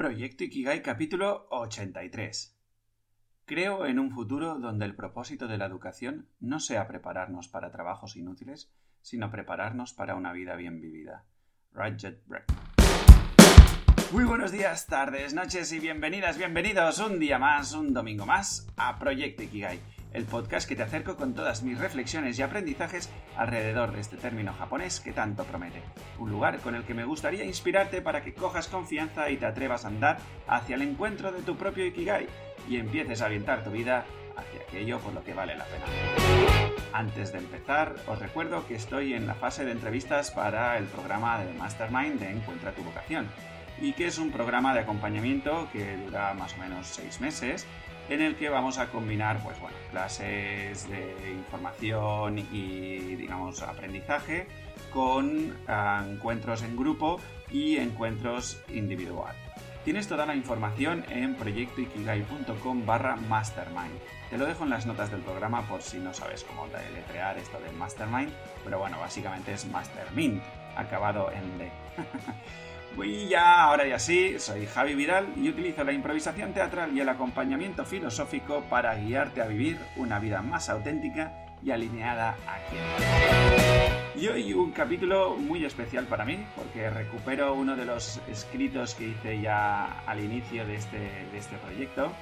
Proyecto Ikigai capítulo 83. Creo en un futuro donde el propósito de la educación no sea prepararnos para trabajos inútiles, sino prepararnos para una vida bien vivida. Rajet Breck. Muy buenos días, tardes, noches y bienvenidas, bienvenidos un día más, un domingo más a Proyecto Ikigai el podcast que te acerco con todas mis reflexiones y aprendizajes alrededor de este término japonés que tanto promete. Un lugar con el que me gustaría inspirarte para que cojas confianza y te atrevas a andar hacia el encuentro de tu propio Ikigai y empieces a orientar tu vida hacia aquello por lo que vale la pena. Antes de empezar, os recuerdo que estoy en la fase de entrevistas para el programa de Mastermind de Encuentra tu vocación y que es un programa de acompañamiento que dura más o menos seis meses en el que vamos a combinar pues bueno, clases de información y digamos aprendizaje con ah, encuentros en grupo y encuentros individual. Tienes toda la información en proyectoikigai.com barra mastermind. Te lo dejo en las notas del programa por si no sabes cómo deletrear esto de mastermind, pero bueno, básicamente es mastermind, acabado en D. Y ya, ahora ya sí, soy Javi Vidal y utilizo la improvisación teatral y el acompañamiento filosófico para guiarte a vivir una vida más auténtica y alineada aquí. Y hoy un capítulo muy especial para mí, porque recupero uno de los escritos que hice ya al inicio de este, de este proyecto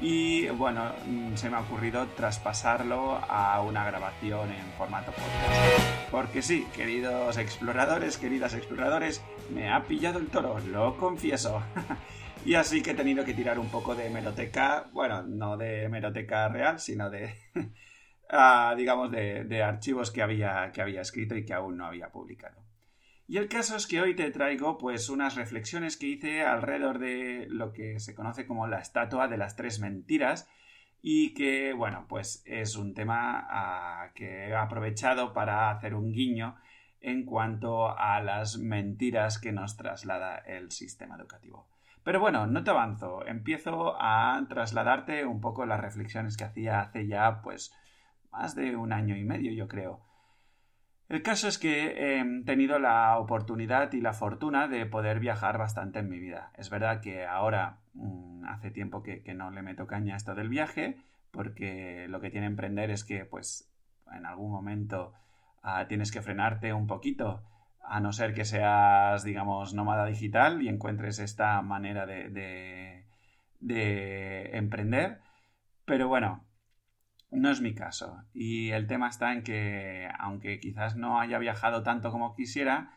y bueno, mm, se me ha ocurrido traspasarlo a una grabación en formato podcast. Porque sí, queridos exploradores, queridas exploradores, me ha pillado el toro, lo confieso. y así que he tenido que tirar un poco de hemeroteca, bueno, no de hemeroteca real, sino de, ah, digamos, de, de, archivos que había, que había escrito y que aún no había publicado. Y el caso es que hoy te traigo pues unas reflexiones que hice alrededor de lo que se conoce como la estatua de las tres mentiras y que bueno pues es un tema que he aprovechado para hacer un guiño en cuanto a las mentiras que nos traslada el sistema educativo. Pero bueno, no te avanzo, empiezo a trasladarte un poco las reflexiones que hacía hace ya pues más de un año y medio yo creo el caso es que he tenido la oportunidad y la fortuna de poder viajar bastante en mi vida. Es verdad que ahora mm, hace tiempo que, no le meto caña a esto del viaje, porque lo que tiene emprender es que, pues, en algún momento ah, tienes que frenarte un poquito, a no ser que seas, digamos, nómada digital y encuentres esta manera de, de emprender. Pero bueno, no es mi caso. Y el tema está en que, aunque quizás no haya viajado tanto como quisiera,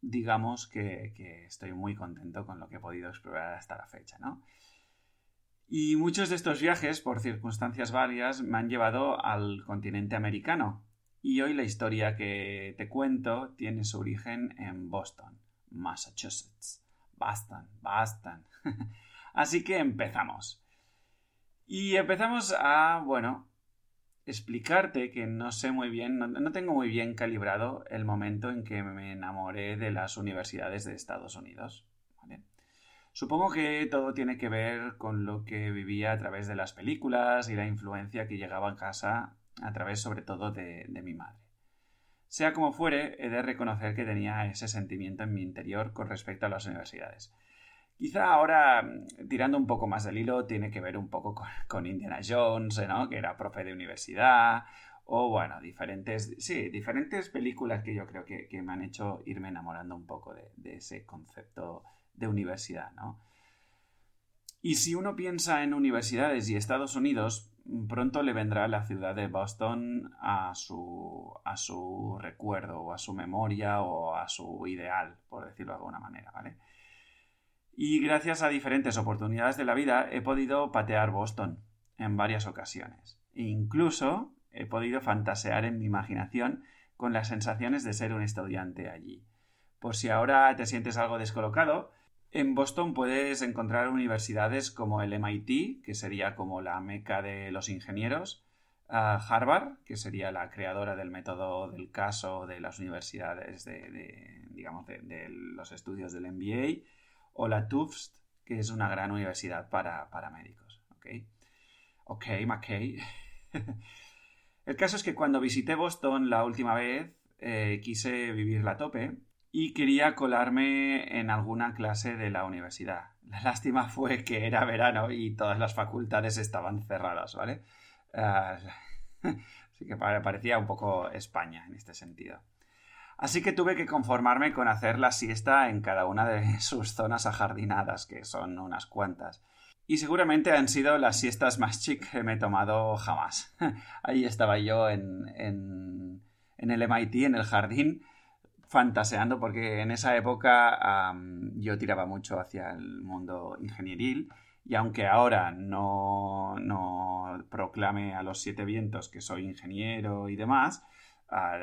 digamos que, estoy muy contento con lo que he podido explorar hasta la fecha, ¿no? Y muchos de estos viajes, por circunstancias varias, me han llevado al continente americano. Y hoy la historia que te cuento tiene su origen en Boston, Massachusetts. Boston, Boston. Así que empezamos. Y empezamos a, bueno, explicarte que no sé muy bien, no, tengo muy bien calibrado el momento en que me enamoré de las universidades de Estados Unidos. Supongo que todo tiene que ver con lo que vivía a través de las películas y la influencia que llegaba a casa a través sobre todo de mi madre. Sea como fuere, he de reconocer que tenía ese sentimiento en mi interior con respecto a las universidades. Quizá ahora, mm, tirando un poco más del hilo, tiene que ver un poco con, Indiana Jones, ¿no? que era profe de universidad, o bueno, diferentes, sí, diferentes películas que yo creo que, me han hecho irme enamorando un poco de, ese concepto de universidad, ¿no? Y si uno piensa en universidades y Estados Unidos, pronto le vendrá la ciudad de Boston a su, a su recuerdo, o a su memoria, o a su ideal, por decirlo de alguna manera, ¿vale? Y gracias a diferentes oportunidades de la vida he podido patear Boston en varias ocasiones. E incluso he podido fantasear en mi imaginación con las sensaciones de ser un estudiante allí. Por si ahora te sientes algo descolocado, en Boston puedes encontrar universidades como el MIT, que sería como la meca de los ingenieros, Harvard, que sería la creadora del método del caso de las universidades de, digamos, de los estudios del MBA, o la Tufts, que es una gran universidad para, médicos. ¿Ok? Ok, McKay. El caso es que cuando visité Boston la última vez, eh, quise vivirla a tope, y quería colarme en alguna clase de la universidad. La lástima fue que era verano y todas las facultades estaban cerradas, ¿vale? Así que parecía un poco España en este sentido. Así que tuve que conformarme con hacer la siesta en cada una de sus zonas ajardinadas, que son unas cuantas. Y seguramente han sido las siestas más chic que me he tomado jamás. Ahí estaba yo en, en, el MIT, en el jardín, fantaseando porque en esa época yo tiraba mucho hacia el mundo ingenieril y aunque ahora no, no, proclame a los siete vientos que soy ingeniero y demás, ah,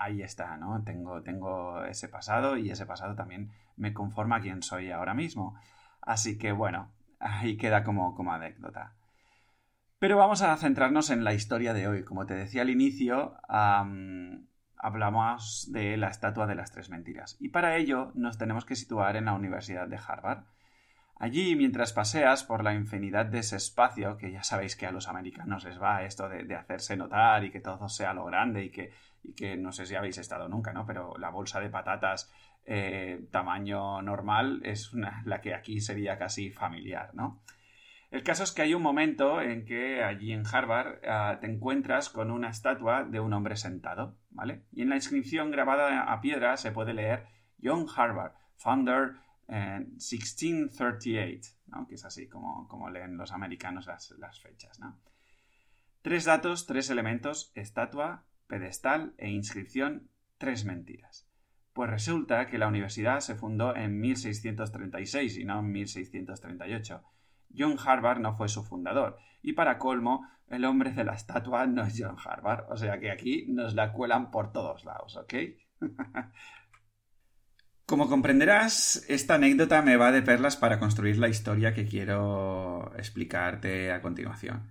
ahí está, ¿no? Tengo, tengo ese pasado y ese pasado también me conforma a quien soy ahora mismo. Así que bueno, ahí queda como, como anécdota. Pero vamos a centrarnos en la historia de hoy. Como te decía al inicio, hablamos de la estatua de las tres mentiras. Y para ello nos tenemos que situar en la Universidad de Harvard. Allí, mientras paseas por la infinidad de ese espacio, que ya sabéis que a los americanos les va esto de, hacerse notar y que todo sea lo grande y que, y que, no sé si habéis estado nunca, ¿no? Pero la bolsa de patatas eh, tamaño normal es la que aquí sería casi familiar, ¿no? El caso es que hay un momento en que allí en Harvard ah, te encuentras con una estatua de un hombre sentado, ¿vale? Y en la inscripción grabada a piedra se puede leer John Harvard, founder 1638, eh, ¿no? Que es así como, como leen los americanos las, las fechas, ¿no? Tres datos, tres elementos, estatua, pedestal e inscripción, tres mentiras. Pues resulta que la universidad se fundó en 1636 y no en 1638 John Harvard no fue su fundador. Y para colmo, el hombre de la estatua no es John Harvard. O sea que aquí nos la cuelan por todos lados, ¿ok? Como comprenderás, esta anécdota me va de perlas para construir la historia que quiero explicarte a continuación.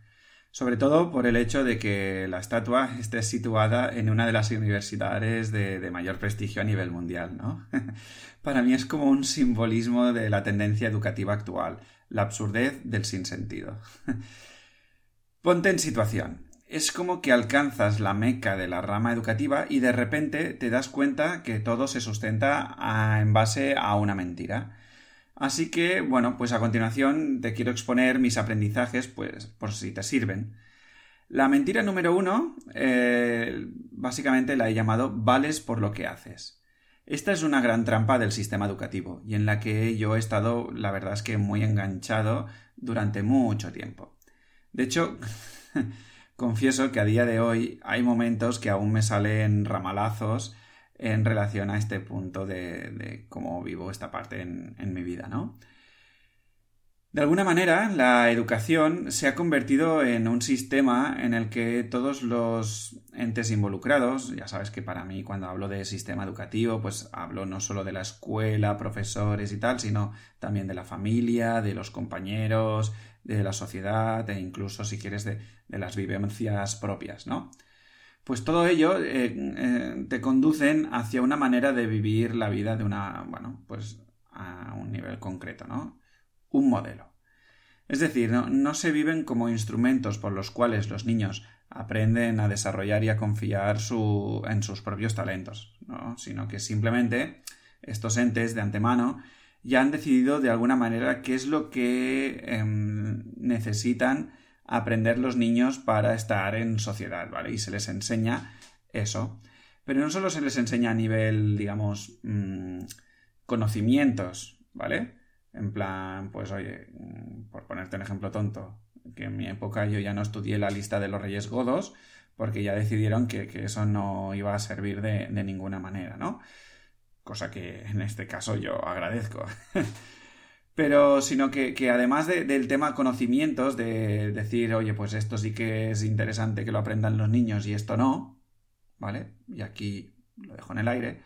Sobre todo por el hecho de que la estatua esté situada en una de las universidades de, mayor prestigio a nivel mundial, ¿no? para mí es como un simbolismo de la tendencia educativa actual la absurdez del sinsentido. Ponte en situación. Es como que alcanzas la meca de la rama educativa y de repente te das cuenta que todo se sustenta en base a una mentira. Así que, bueno, pues a continuación te quiero exponer mis aprendizajes, pues por si te sirven. La mentira número uno, eh, básicamente la he llamado vales por lo que haces. Esta es una gran trampa del sistema educativo y en la que yo he estado, la verdad es que muy enganchado durante mucho tiempo. De hecho, confieso que a día de hoy hay momentos que aún me salen ramalazos en relación a este punto de, cómo vivo esta parte en, mi vida, ¿no? De alguna manera, la educación se ha convertido en un sistema en el que todos los entes involucrados, ya sabes que para mí cuando hablo de sistema educativo, pues hablo no solo de la escuela, profesores y tal, sino también de la familia, de los compañeros, de la sociedad e incluso, si quieres, de, las vivencias propias, ¿no? Pues todo ello eh, eh, te conducen hacia una manera de vivir la vida de una, bueno, pues a un nivel concreto, ¿no? un modelo. Es decir, no, se viven como instrumentos por los cuales los niños aprenden a desarrollar y a confiar en sus propios talentos, sino que simplemente estos entes de antemano ya han decidido de alguna manera qué es lo que em, necesitan aprender los niños para estar en sociedad, ¿vale? Y se les enseña eso. Pero no solo se les enseña a nivel, digamos, mm, conocimientos, ¿vale? En plan, pues oye, mm, por ponerte un ejemplo tonto, que en mi época yo ya no estudié la lista de los reyes godos porque ya decidieron que, eso no iba a servir de, ninguna manera, ¿no? Cosa que en este caso yo agradezco. Pero, sino que, además del tema conocimientos, de decir, oye, pues esto sí que es interesante que lo aprendan los niños y esto no, ¿vale? Y aquí lo dejo en el aire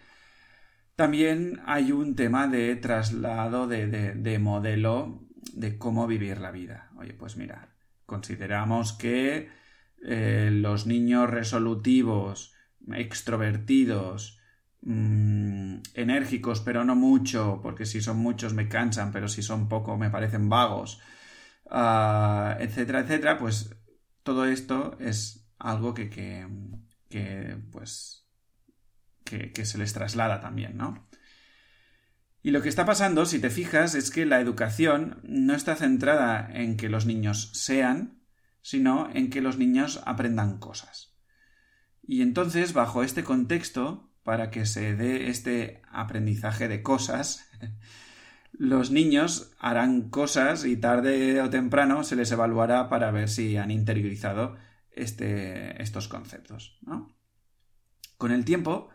también hay un tema de traslado de, modelo de cómo vivir la vida. Oye, pues mira, consideramos que eh, los niños resolutivos, extrovertidos, mm, enérgicos, pero no mucho, porque si son muchos me cansan, pero si son poco me parecen vagos, ah, etcétera, etcétera, pues todo esto es algo que, que, que pues que, se les traslada también, ¿no? Y lo que está pasando, si te fijas, es que la educación no está centrada en que los niños sean, sino en que los niños aprendan cosas. Y entonces, bajo este contexto, para que se dé este aprendizaje de cosas, los niños harán cosas y tarde o temprano se les evaluará para ver si han interiorizado este, estos conceptos. Con el tiempo,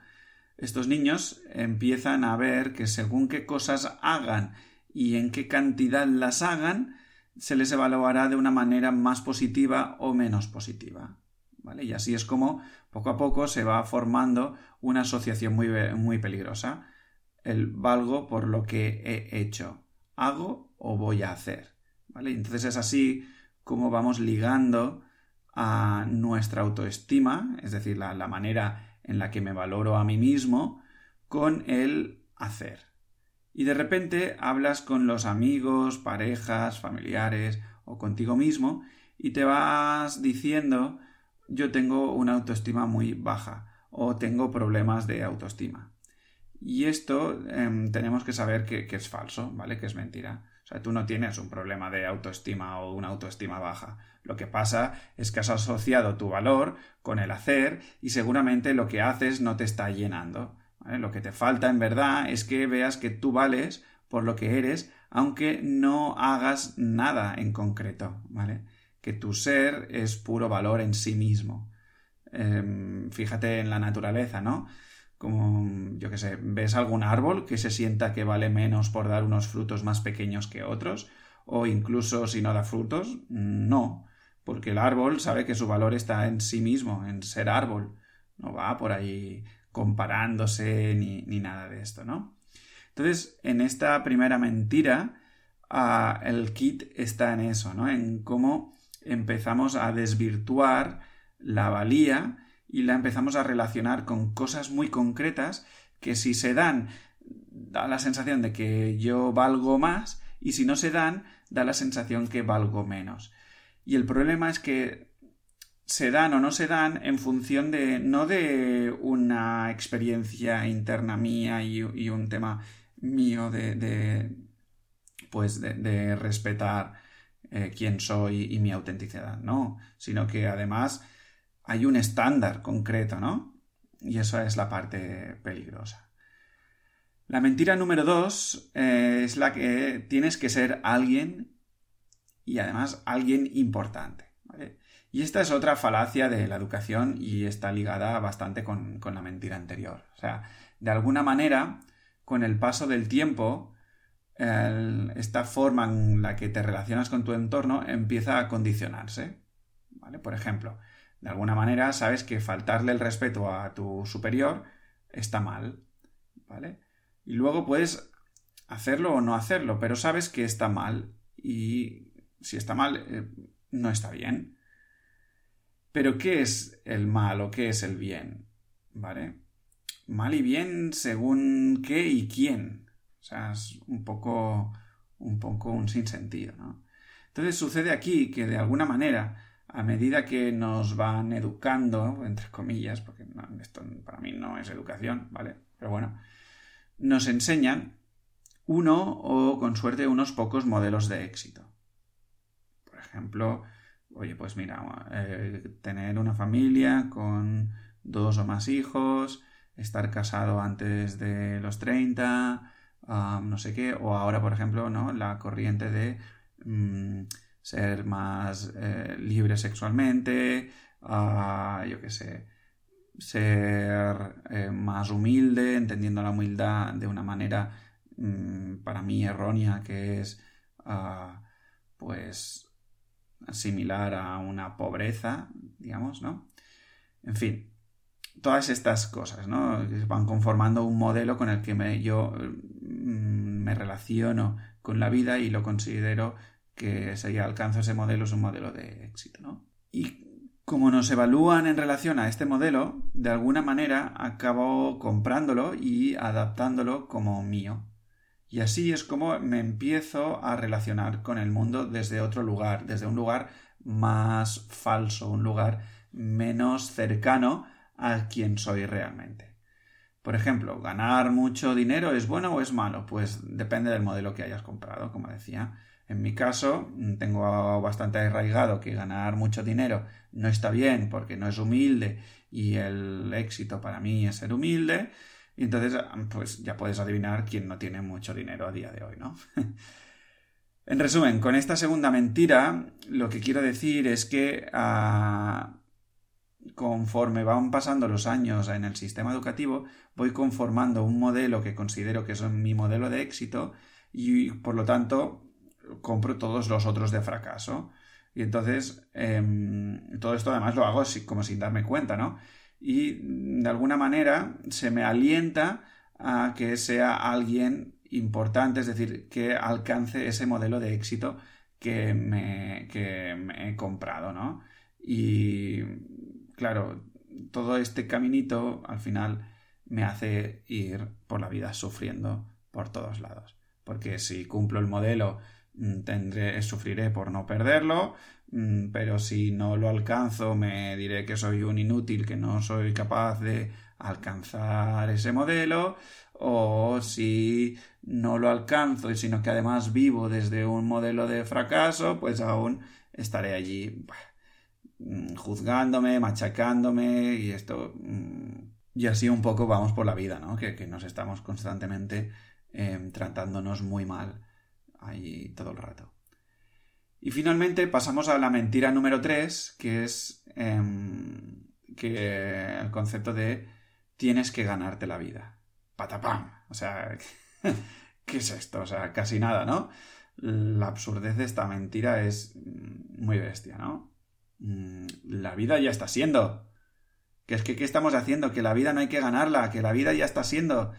estos niños empiezan a ver que según qué cosas hagan y en qué cantidad las hagan, se les evaluará de una manera más positiva o menos positiva. Y así es como poco a poco se va formando una asociación muy, muy peligrosa. El valgo por lo que he hecho. Hago o voy a hacer. ¿Vale? Entonces es así como vamos ligando a nuestra autoestima, es decir, la, la manera en la que me valoro a mí mismo, con el hacer. Y de repente hablas con los amigos, parejas, familiares o contigo mismo y te vas diciendo yo tengo una autoestima muy baja o tengo problemas de autoestima. Y esto em, tenemos que saber que, que, es falso, ¿vale? Que es mentira. O sea, tú no tienes un problema de autoestima o una autoestima baja. Lo que pasa es que has asociado tu valor con el hacer y seguramente lo que haces no te está llenando. Lo que te falta en verdad es que veas que tú vales por lo que eres, aunque no hagas nada en concreto, ¿vale? Que tu ser es puro valor en sí mismo. Em, fíjate en la naturaleza, ¿no? Como, yo qué sé, ves algún árbol que se sienta que vale menos por dar unos frutos más pequeños que otros, o incluso si no da frutos, no, porque el árbol sabe que su valor está en sí mismo, en ser árbol, no va por ahí comparándose ni, ni nada de esto, ¿no? Entonces, en esta primera mentira, ah, el kit está en eso, ¿no? En cómo empezamos a desvirtuar la valía y la empezamos a relacionar con cosas muy concretas que si se dan da la sensación de que yo valgo más y si no se dan da la sensación que valgo menos. Y el problema es que se dan o no se dan en función de no de una experiencia interna mía y, un tema mío de, pues de respetar eh, quién soy y mi autenticidad, no, sino que además hay un estándar concreto, ¿no? Y eso es la parte peligrosa. La mentira número dos eh, es la que tienes que ser alguien y además alguien importante. Y esta es otra falacia de la educación y está ligada bastante con, con la mentira anterior. O sea, de alguna manera, con el paso del tiempo, esta forma en la que te relacionas con tu entorno empieza a condicionarse. ¿vale? Por ejemplo, de alguna manera sabes que faltarle el respeto a tu superior está mal. ¿vale? Y luego puedes hacerlo o no hacerlo, pero sabes que está mal y si está mal, eh, no está bien. Pero ¿qué es el mal o qué es el bien? ¿Vale? Mal y bien según qué y quién. O sea, es un poco un poco un sinsentido, ¿no? Entonces sucede aquí que de alguna manera, a medida que nos van educando, entre comillas, porque esto para mí no es educación, ¿vale? Pero bueno, nos enseñan uno o con suerte unos pocos modelos de éxito. Por ejemplo, oye, pues mira, eh, tener una familia con dos o más hijos, estar casado antes de los 30, no sé qué, o ahora, por ejemplo, ¿no? la corriente de mm, ser más eh, libre sexualmente, yo qué sé, ser eh, más humilde, entendiendo la humildad de una manera mm, para mí errónea, que es ah, pues similar a una pobreza, digamos, ¿no? En fin, todas estas cosas, ¿no? Van conformando un modelo con el que me, yo me relaciono con la vida y lo considero que si alcanzo ese modelo es un modelo de éxito, ¿no? Y como nos evalúan en relación a este modelo, de alguna manera acabo comprándolo y adaptándolo como mío. Y así es como me empiezo a relacionar con el mundo desde otro lugar, desde un lugar más falso, un lugar menos cercano a quien soy realmente. Por ejemplo, ¿ganar mucho dinero es bueno o es malo? Pues depende del modelo que hayas comprado, como decía. En mi caso, tengo bastante arraigado que ganar mucho dinero no está bien porque no es humilde y el éxito para mí es ser humilde. Y entonces, pues ya puedes adivinar quién no tiene mucho dinero a día de hoy, ¿no? en resumen, con esta segunda mentira, lo que quiero decir es que ah, conforme van pasando los años en el sistema educativo, voy conformando un modelo que considero que es mi modelo de éxito y por lo tanto compro todos los otros de fracaso. Y entonces, em, todo esto además lo hago como sin darme cuenta, ¿no? Y de alguna manera se me alienta a que sea alguien importante, es decir, que alcance ese modelo de éxito que me, que me he comprado, ¿no? Y claro, todo este caminito al final me hace ir por la vida sufriendo por todos lados. Porque si cumplo el modelo Mm, tendré, sufriré por no perderlo, mm, pero si no lo alcanzo me diré que soy un inútil, que no soy capaz de alcanzar ese modelo, o si no lo alcanzo, sino que además vivo desde un modelo de fracaso, pues aún estaré allí mm, juzgándome, machacándome y esto... Y así un poco vamos por la vida, ¿no? Que, nos estamos constantemente em, tratándonos muy mal ahí todo el rato. Y finalmente pasamos a la mentira número 3, que es em, que el concepto de tienes que ganarte la vida. Patapam. O sea, ¿qué es esto? O sea, casi nada, ¿no? La absurdez de esta mentira es muy bestia, ¿no? Mm, la vida ya está siendo. Que es que, ¿qué estamos haciendo? Que la vida no hay que ganarla, que la vida ya está siendo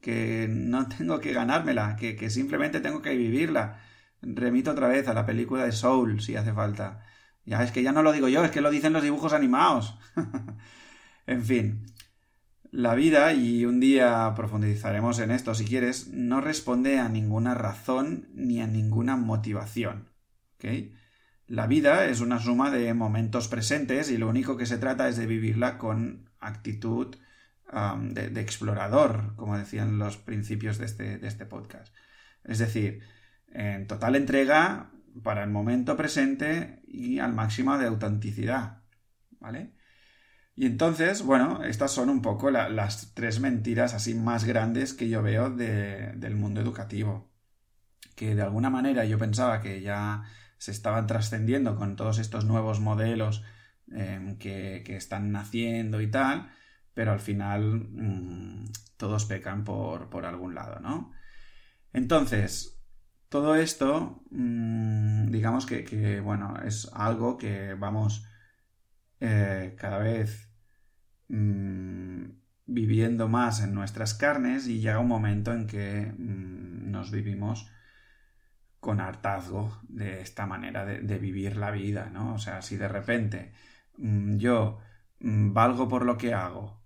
que no tengo que ganármela, que, simplemente tengo que vivirla. Remito otra vez a la película de Soul, si hace falta. Ya es que ya no lo digo yo, es que lo dicen los dibujos animados. en fin, la vida, y un día profundizaremos en esto si quieres, no responde a ninguna razón ni a ninguna motivación. La vida es una suma de momentos presentes y lo único que se trata es de vivirla con actitud de, explorador, como decían los principios de este, de este podcast. Es decir, en total entrega para el momento presente y al máximo de autenticidad. ¿Vale? Y entonces, bueno, estas son un poco las tres mentiras así más grandes que yo veo del mundo educativo. Que de alguna manera yo pensaba que ya se estaban trascendiendo con todos estos nuevos modelos em, que, que, están naciendo y tal, pero al final mm, todos pecan por, algún lado, ¿no? Entonces, todo esto, mm, digamos que, bueno, es algo que vamos eh, cada vez mm, viviendo más en nuestras carnes y llega un momento en que nos vivimos con hartazgo de esta manera de, vivir la vida, ¿no? O sea, si de repente yo valgo por lo que hago,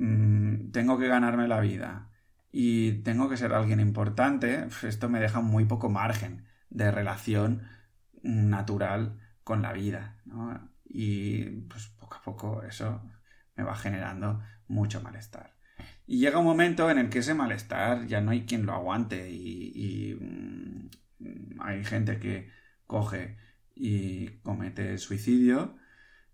Mm, tengo que ganarme la vida y tengo que ser alguien importante, esto me deja muy poco margen de relación natural con la vida. Y pues poco a poco eso me va generando mucho malestar. Y llega un momento en el que ese malestar ya no hay quien lo aguante y, mm, hay gente que coge y comete suicidio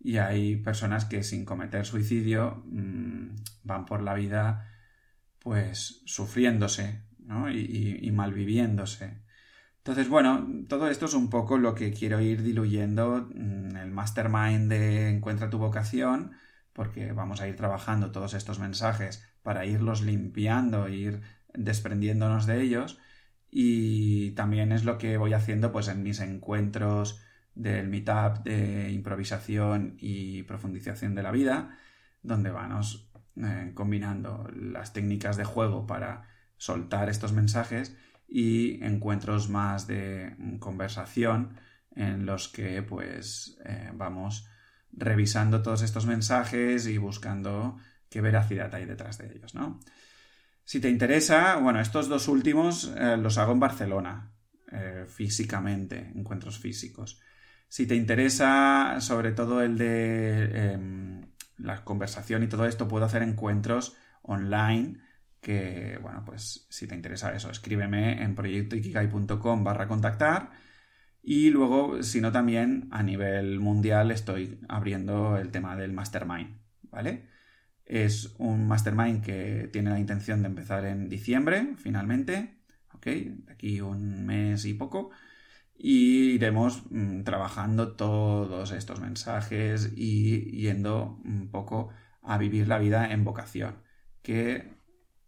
y hay personas que sin cometer suicidio mm, van por la vida pues sufriéndose ¿no? y, y, malviviéndose. Entonces, bueno, todo esto es un poco lo que quiero ir diluyendo en el mastermind de Encuentra tu vocación, porque vamos a ir trabajando todos estos mensajes para irlos limpiando, ir desprendiéndonos de ellos. Y también es lo que voy haciendo pues en mis encuentros del meetup de improvisación y profundización de la vida, donde vamos eh, combinando las técnicas de juego para soltar estos mensajes y encuentros más de conversación en los que pues eh, vamos revisando todos estos mensajes y buscando qué veracidad hay detrás de ellos, ¿no? Si te interesa, bueno, estos dos últimos eh, los hago en Barcelona, físicamente, encuentros físicos. Si te interesa sobre todo el de em, la conversación y todo esto, puedo hacer encuentros online que, bueno, pues si te interesa eso, escríbeme en proyectoikigai.com barra contactar y luego, si no, también a nivel mundial estoy abriendo el tema del mastermind, ¿vale? Es un mastermind que tiene la intención de empezar en diciembre, finalmente, ¿ok? Aquí un mes y poco. Y iremos mm, trabajando todos estos mensajes y yendo un poco a vivir la vida en vocación, que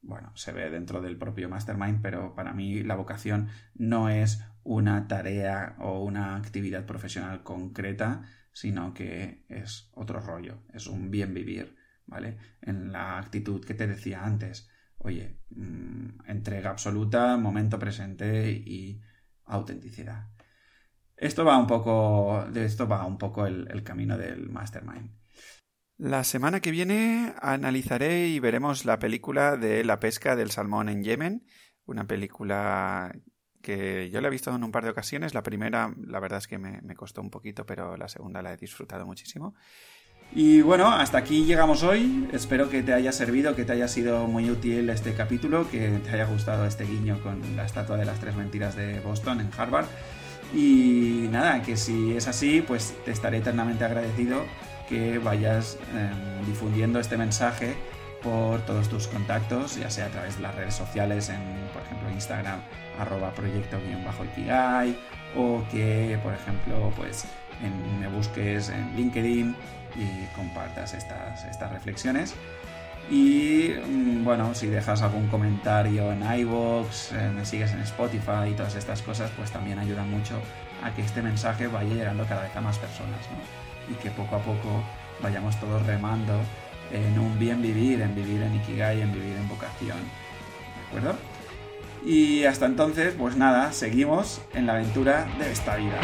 bueno, se ve dentro del propio mastermind, pero para mí la vocación no es una tarea o una actividad profesional concreta, sino que es otro rollo, es un bien vivir. ¿Vale? En la actitud que te decía antes. Oye, mm, entrega absoluta, momento presente y autenticidad. Esto va un poco, de esto va un poco el, camino del mastermind. La semana que viene analizaré y veremos la película de la pesca del salmón en Yemen, una película que yo la he visto en un par de ocasiones. La primera, la verdad es que me, costó un poquito, pero la segunda la he disfrutado muchísimo. Y bueno, hasta aquí llegamos hoy. Espero que te haya servido, que te haya sido muy útil este capítulo, que te haya gustado este guiño con la estatua de las tres mentiras de Boston en Harvard. Y nada, que si es así, pues te estaré eternamente agradecido que vayas eh, difundiendo este mensaje por todos tus contactos, ya sea a través de las redes sociales, en por ejemplo Instagram, arroba proyecto-ikigai, o que por ejemplo pues me busques en LinkedIn y compartas estas, estas reflexiones. Y mm, bueno, si dejas algún comentario en iVoox, eh, me sigues en Spotify y todas estas cosas, pues también ayudan mucho a que este mensaje vaya llegando cada vez a más personas, Y que poco a poco vayamos todos remando en un bien vivir, en vivir en Ikigai, en vivir en vocación. ¿De acuerdo? Y hasta entonces, pues nada, seguimos en la aventura de esta vida.